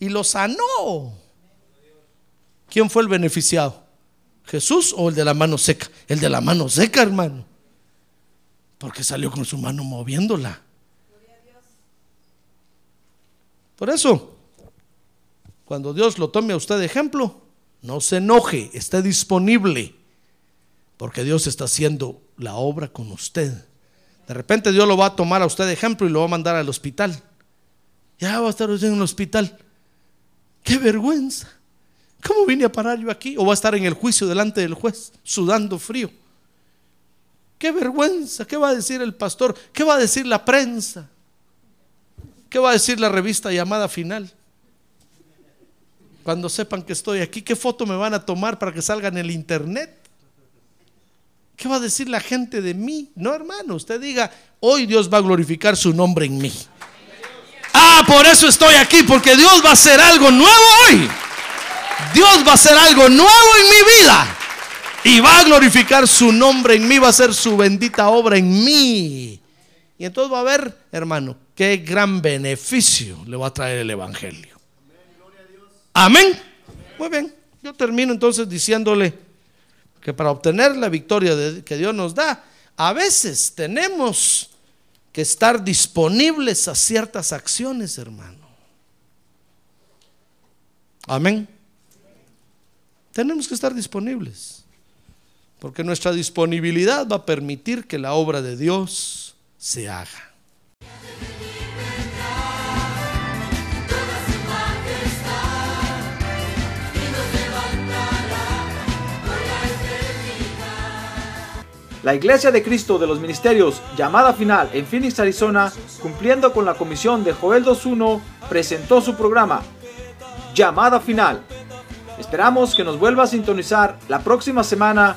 y lo sanó. ¿Quién fue el beneficiado? ¿Jesús o el de la mano seca? El de la mano seca, hermano. Porque salió con su mano moviéndola. Por eso, cuando Dios lo tome a usted de ejemplo, no se enoje, esté disponible. Porque Dios está haciendo la obra con usted. De repente Dios lo va a tomar a usted de ejemplo y lo va a mandar al hospital. Ya va a estar usted en un hospital. ¡Qué vergüenza! ¿Cómo vine a parar yo aquí? O va a estar en el juicio delante del juez, sudando frío. ¡Qué vergüenza! ¿Qué va a decir el pastor? ¿Qué va a decir la prensa? ¿Qué va a decir la revista llamada final? Cuando sepan que estoy aquí, ¿qué foto me van a tomar para que salga en el internet? ¿Qué va a decir la gente de mí? No, hermano, usted diga, hoy Dios va a glorificar su nombre en mí. Ah, por eso estoy aquí, porque Dios va a hacer algo nuevo hoy. Dios va a hacer algo nuevo en mi vida. Y va a glorificar su nombre en mí, va a hacer su bendita obra en mí. Y entonces va a ver, hermano, qué gran beneficio le va a traer el Evangelio. Amén. Muy bien. Yo termino entonces diciéndole que para obtener la victoria que Dios nos da, a veces tenemos que estar disponibles a ciertas acciones, hermano. Amén. Tenemos que estar disponibles, porque nuestra disponibilidad va a permitir que la obra de Dios se haga. La Iglesia de Cristo de los Ministerios, llamada final en Phoenix, Arizona, cumpliendo con la comisión de Joel 2.1, presentó su programa, Llamada Final. Esperamos que nos vuelva a sintonizar la próxima semana